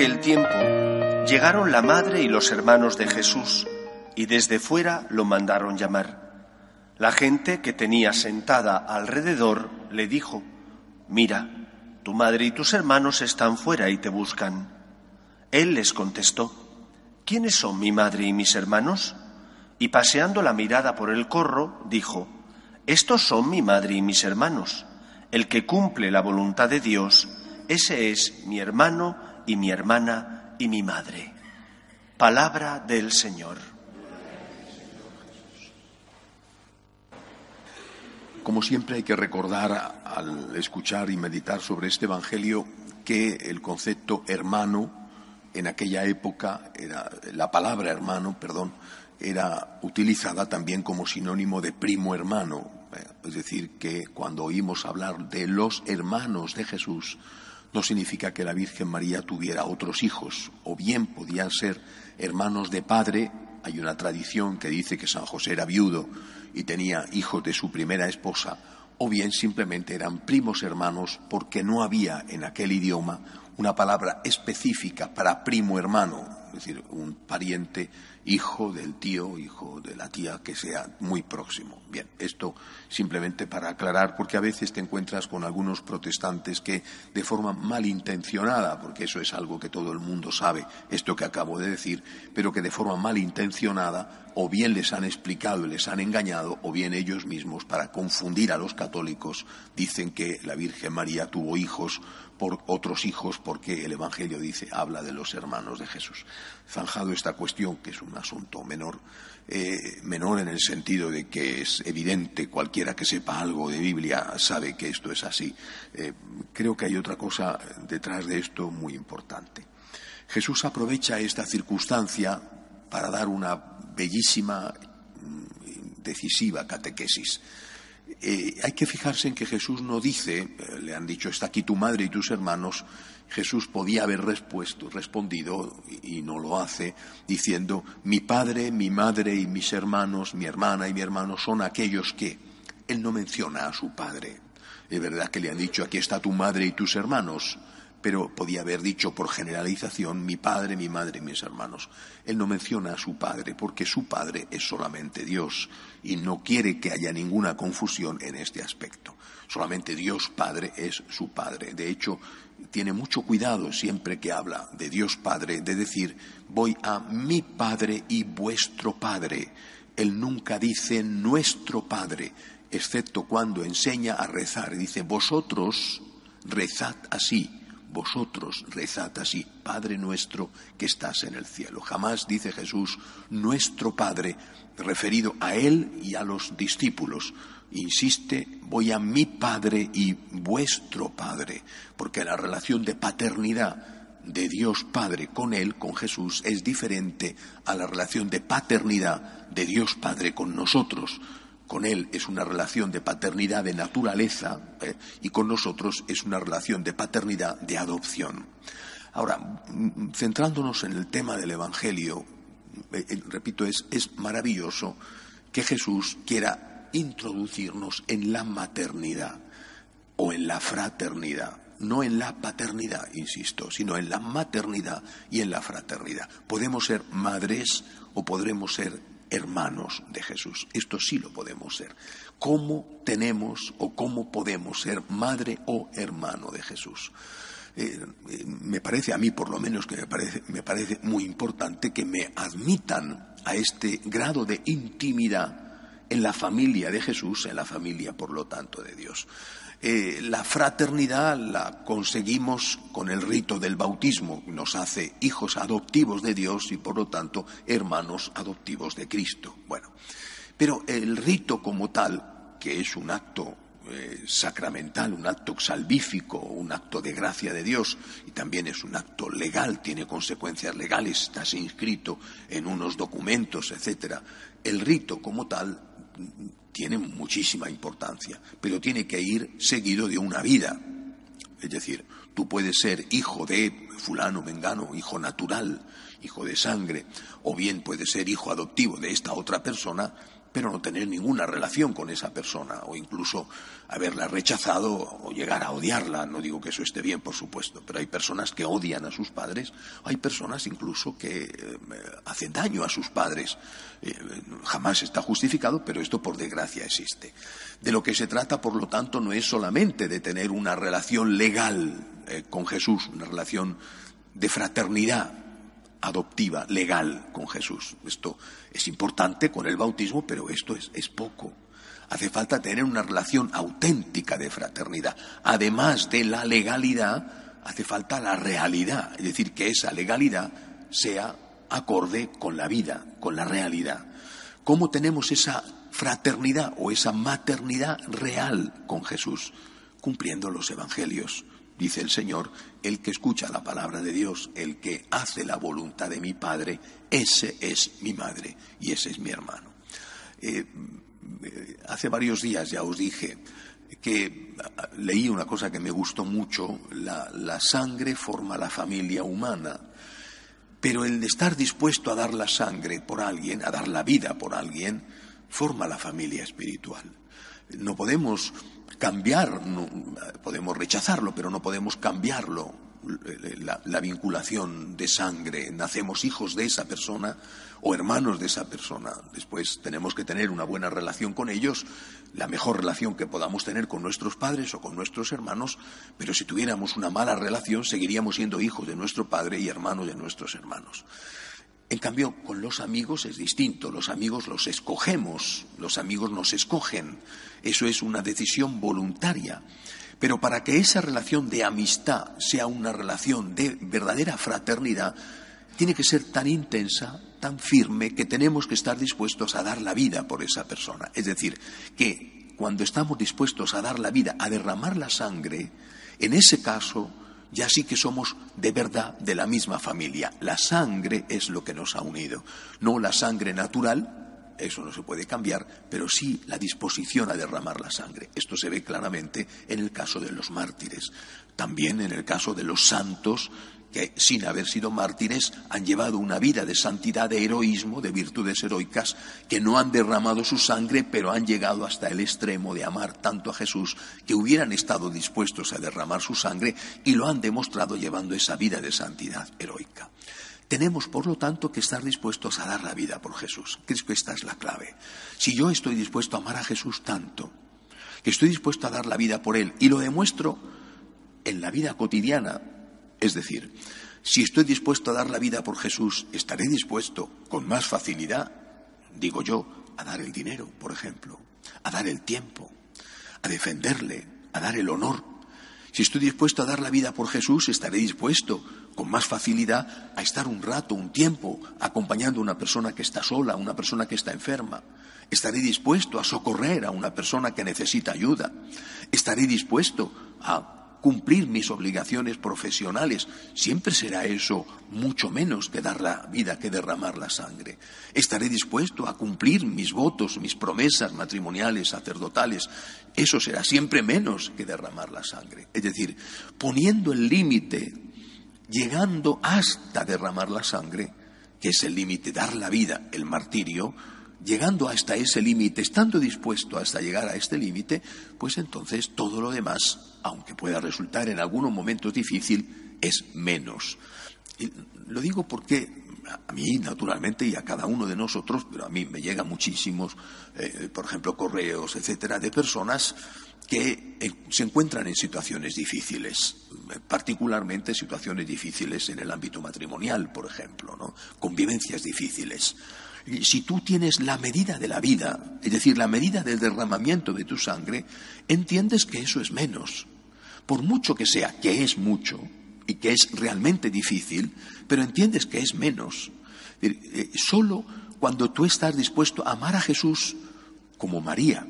aquel tiempo llegaron la madre y los hermanos de Jesús y desde fuera lo mandaron llamar. La gente que tenía sentada alrededor le dijo, Mira, tu madre y tus hermanos están fuera y te buscan. Él les contestó, ¿quiénes son mi madre y mis hermanos? Y paseando la mirada por el corro, dijo, Estos son mi madre y mis hermanos. El que cumple la voluntad de Dios, ese es mi hermano y mi hermana y mi madre. Palabra del Señor. Como siempre hay que recordar al escuchar y meditar sobre este Evangelio que el concepto hermano en aquella época era la palabra hermano, perdón, era utilizada también como sinónimo de primo hermano, eh, es decir, que cuando oímos hablar de los hermanos de Jesús no significa que la Virgen María tuviera otros hijos, o bien podían ser hermanos de padre, hay una tradición que dice que San José era viudo y tenía hijos de su primera esposa, o bien simplemente eran primos hermanos porque no había en aquel idioma una palabra específica para primo hermano, es decir, un pariente hijo del tío, hijo de la tía que sea muy próximo. Bien, esto simplemente para aclarar, porque a veces te encuentras con algunos protestantes que de forma malintencionada, porque eso es algo que todo el mundo sabe, esto que acabo de decir, pero que de forma malintencionada o bien les han explicado y les han engañado, o bien ellos mismos, para confundir a los católicos, dicen que la Virgen María tuvo hijos por otros hijos porque el Evangelio dice, habla de los hermanos de Jesús. Zanjado esta cuestión, que es un asunto menor, eh, menor en el sentido de que es evidente, cualquiera que sepa algo de Biblia sabe que esto es así. Eh, creo que hay otra cosa detrás de esto muy importante. Jesús aprovecha esta circunstancia para dar una bellísima, mm, decisiva catequesis. Eh, hay que fijarse en que Jesús no dice, eh, le han dicho, está aquí tu madre y tus hermanos, Jesús podía haber respondido, y no lo hace, diciendo, mi padre, mi madre y mis hermanos, mi hermana y mi hermano son aquellos que. Él no menciona a su padre. Es verdad que le han dicho, aquí está tu madre y tus hermanos, pero podía haber dicho por generalización mi padre, mi madre y mis hermanos. Él no menciona a su padre porque su padre es solamente Dios y no quiere que haya ninguna confusión en este aspecto. Solamente Dios Padre es su Padre. De hecho, tiene mucho cuidado siempre que habla de Dios Padre de decir voy a mi Padre y vuestro Padre. Él nunca dice nuestro Padre, excepto cuando enseña a rezar. Dice vosotros rezad así vosotros rezad así, Padre nuestro que estás en el cielo. Jamás dice Jesús nuestro Padre, referido a Él y a los discípulos. Insiste, voy a mi Padre y vuestro Padre, porque la relación de paternidad de Dios Padre con Él, con Jesús, es diferente a la relación de paternidad de Dios Padre con nosotros con Él es una relación de paternidad de naturaleza eh, y con nosotros es una relación de paternidad de adopción. Ahora, mm, centrándonos en el tema del Evangelio, eh, eh, repito, es, es maravilloso que Jesús quiera introducirnos en la maternidad o en la fraternidad no en la paternidad, insisto, sino en la maternidad y en la fraternidad. Podemos ser madres o podremos ser hermanos de Jesús. Esto sí lo podemos ser. ¿Cómo tenemos o cómo podemos ser madre o hermano de Jesús? Eh, eh, me parece, a mí por lo menos que me parece, me parece muy importante que me admitan a este grado de intimidad en la familia de Jesús, en la familia, por lo tanto, de Dios. Eh, la fraternidad la conseguimos con el rito del bautismo, nos hace hijos adoptivos de Dios y por lo tanto hermanos adoptivos de Cristo. Bueno, Pero el rito como tal, que es un acto eh, sacramental, un acto salvífico, un acto de gracia de Dios y también es un acto legal, tiene consecuencias legales, está inscrito en unos documentos, etcétera. El rito como tal tiene muchísima importancia, pero tiene que ir seguido de una vida. Es decir, tú puedes ser hijo de fulano, vengano, hijo natural, hijo de sangre, o bien puedes ser hijo adoptivo de esta otra persona, pero no tener ninguna relación con esa persona o incluso haberla rechazado o llegar a odiarla. No digo que eso esté bien, por supuesto, pero hay personas que odian a sus padres, hay personas incluso que eh, hacen daño a sus padres. Eh, jamás está justificado, pero esto por desgracia existe. De lo que se trata, por lo tanto, no es solamente de tener una relación legal eh, con Jesús, una relación de fraternidad, adoptiva, legal con Jesús. Esto es importante con el bautismo, pero esto es, es, poco. Hace falta tener una relación auténtica de fraternidad. Además de la legalidad, hace falta la realidad, es decir, que esa legalidad sea acorde con la vida, con la realidad. ¿Cómo tenemos esa fraternidad o esa maternidad real con Jesús? Cumpliendo los evangelios dice el Señor, el que escucha la palabra de Dios, el que hace la voluntad de mi Padre, ese es mi madre y ese es mi hermano. Eh, hace varios días ya os dije que leí una cosa que me gustó mucho, la, la sangre forma la familia humana, pero el de estar dispuesto a dar la sangre por alguien, a dar la vida por alguien, forma la familia espiritual. No podemos cambiar, podemos rechazarlo, pero no podemos cambiarlo, la, la, vinculación de sangre. Nacemos hijos de esa persona o hermanos de esa persona. Después tenemos que tener una buena relación con ellos, la mejor relación que podamos tener con nuestros padres o con nuestros hermanos, pero si tuviéramos una mala relación seguiríamos siendo hijos de nuestro padre y hermanos de nuestros hermanos. En cambio, con los amigos es distinto. Los amigos los escogemos, los amigos nos escogen. Eso es una decisión voluntaria. Pero para que esa relación de amistad sea una relación de verdadera fraternidad, tiene que ser tan intensa, tan firme, que tenemos que estar dispuestos a dar la vida por esa persona. Es decir, que cuando estamos dispuestos a dar la vida, a derramar la sangre, en ese caso ya sí que somos de verdad de la misma familia. La sangre es lo que nos ha unido, no la sangre natural, eso no se puede cambiar, pero sí la disposición a derramar la sangre. Esto se ve claramente en el caso de los mártires, también en el caso de los santos que sin haber sido mártires han llevado una vida de santidad, de heroísmo, de virtudes heroicas, que no han derramado su sangre, pero han llegado hasta el extremo de amar tanto a Jesús que hubieran estado dispuestos a derramar su sangre y lo han demostrado llevando esa vida de santidad heroica. Tenemos, por lo tanto, que estar dispuestos a dar la vida por Jesús. Creo que esta es la clave. Si yo estoy dispuesto a amar a Jesús tanto, que estoy dispuesto a dar la vida por Él, y lo demuestro en la vida cotidiana, es decir, si estoy dispuesto a dar la vida por Jesús, estaré dispuesto con más facilidad, digo yo, a dar el dinero, por ejemplo, a dar el tiempo, a defenderle, a dar el honor. Si estoy dispuesto a dar la vida por Jesús, estaré dispuesto con más facilidad a estar un rato, un tiempo, acompañando a una persona que está sola, a una persona que está enferma. Estaré dispuesto a socorrer a una persona que necesita ayuda. Estaré dispuesto a cumplir mis obligaciones profesionales, siempre será eso mucho menos que dar la vida, que derramar la sangre. Estaré dispuesto a cumplir mis votos, mis promesas matrimoniales, sacerdotales, eso será siempre menos que derramar la sangre. Es decir, poniendo el límite, llegando hasta derramar la sangre, que es el límite, dar la vida, el martirio, llegando hasta ese límite, estando dispuesto hasta llegar a este límite, pues entonces todo lo demás, aunque pueda resultar en algunos momentos difícil, es menos. Y lo digo porque a mí, naturalmente, y a cada uno de nosotros, pero a mí me llegan muchísimos, eh, por ejemplo, correos, etcétera, de personas que eh, se encuentran en situaciones difíciles, particularmente situaciones difíciles en el ámbito matrimonial, por ejemplo, ¿no? convivencias difíciles si tú tienes la medida de la vida, es decir, la medida del derramamiento de tu sangre, entiendes que eso es menos. Por mucho que sea, que es mucho y que es realmente difícil, pero entiendes que es menos. Eh, solo cuando tú estás dispuesto a amar a Jesús como María,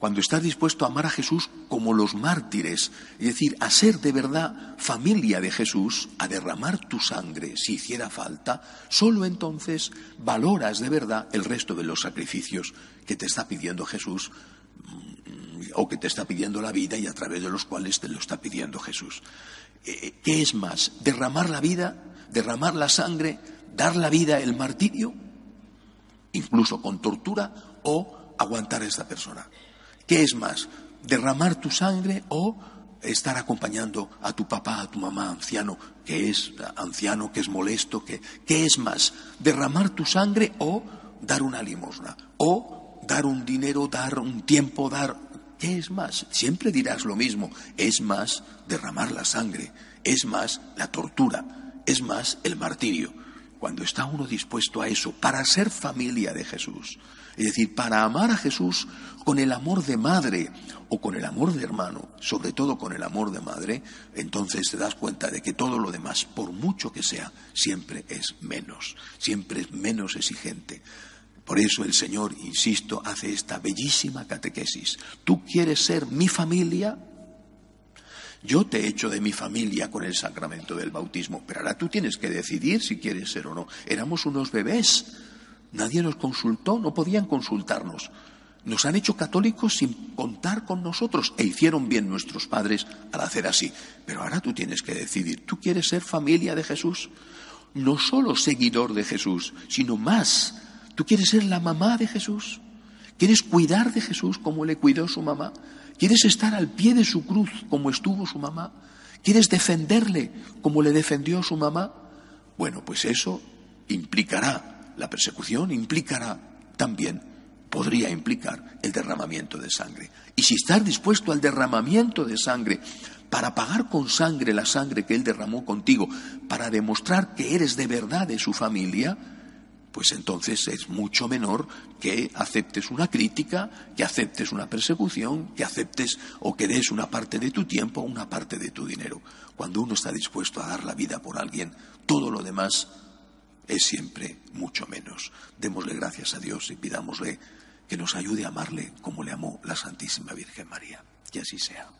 cuando estás dispuesto a amar a Jesús como los mártires, es decir, a ser de verdad familia de Jesús, a derramar tu sangre si hiciera falta, solo entonces valoras de verdad el resto de los sacrificios que te está pidiendo Jesús mm, o que te está pidiendo la vida y a través de los cuales te lo está pidiendo Jesús. Eh, eh, ¿Qué es más? ¿Derramar la vida? ¿Derramar la sangre? ¿Dar la vida el martirio? Incluso con tortura o aguantar a esta persona. ¿Qué es más? ¿Derramar tu sangre o estar acompañando a tu papá, a tu mamá anciano, que es anciano, que es molesto? Que, ¿Qué es más? ¿Derramar tu sangre o dar una limosna? ¿O dar un dinero, dar un tiempo, dar... ¿Qué es más? Siempre dirás lo mismo. Es más derramar la sangre, es más la tortura, es más el martirio. Cuando está uno dispuesto a eso, para ser familia de Jesús, es decir, para amar a Jesús con el amor de madre o con el amor de hermano, sobre todo con el amor de madre, entonces te das cuenta de que todo lo demás, por mucho que sea, siempre es menos, siempre es menos exigente. Por eso el Señor, insisto, hace esta bellísima catequesis. ¿Tú quieres ser mi familia? Yo te he hecho de mi familia con el sacramento del bautismo, pero ahora tú tienes que decidir si quieres ser o no. Éramos unos bebés Nadie nos consultó, no podían consultarnos. Nos han hecho católicos sin contar con nosotros e hicieron bien nuestros padres al hacer así. Pero ahora tú tienes que decidir, ¿tú quieres ser familia de Jesús? No solo seguidor de Jesús, sino más. ¿Tú quieres ser la mamá de Jesús? ¿Quieres cuidar de Jesús como le cuidó su mamá? ¿Quieres estar al pie de su cruz como estuvo su mamá? ¿Quieres defenderle como le defendió su mamá? Bueno, pues eso implicará la persecución implicará también, podría implicar el derramamiento de sangre. Y si estás dispuesto al derramamiento de sangre para pagar con sangre la sangre que Él derramó contigo, para demostrar que eres de verdad de su familia, pues entonces es mucho menor que aceptes una crítica, que aceptes una persecución, que aceptes o que des una parte de tu tiempo, una parte de tu dinero. Cuando uno está dispuesto a dar la vida por alguien, todo lo demás es siempre mucho menos. Démosle gracias a Dios y pidámosle que nos ayude a amarle como le amó la Santísima Virgen María. Que así sea.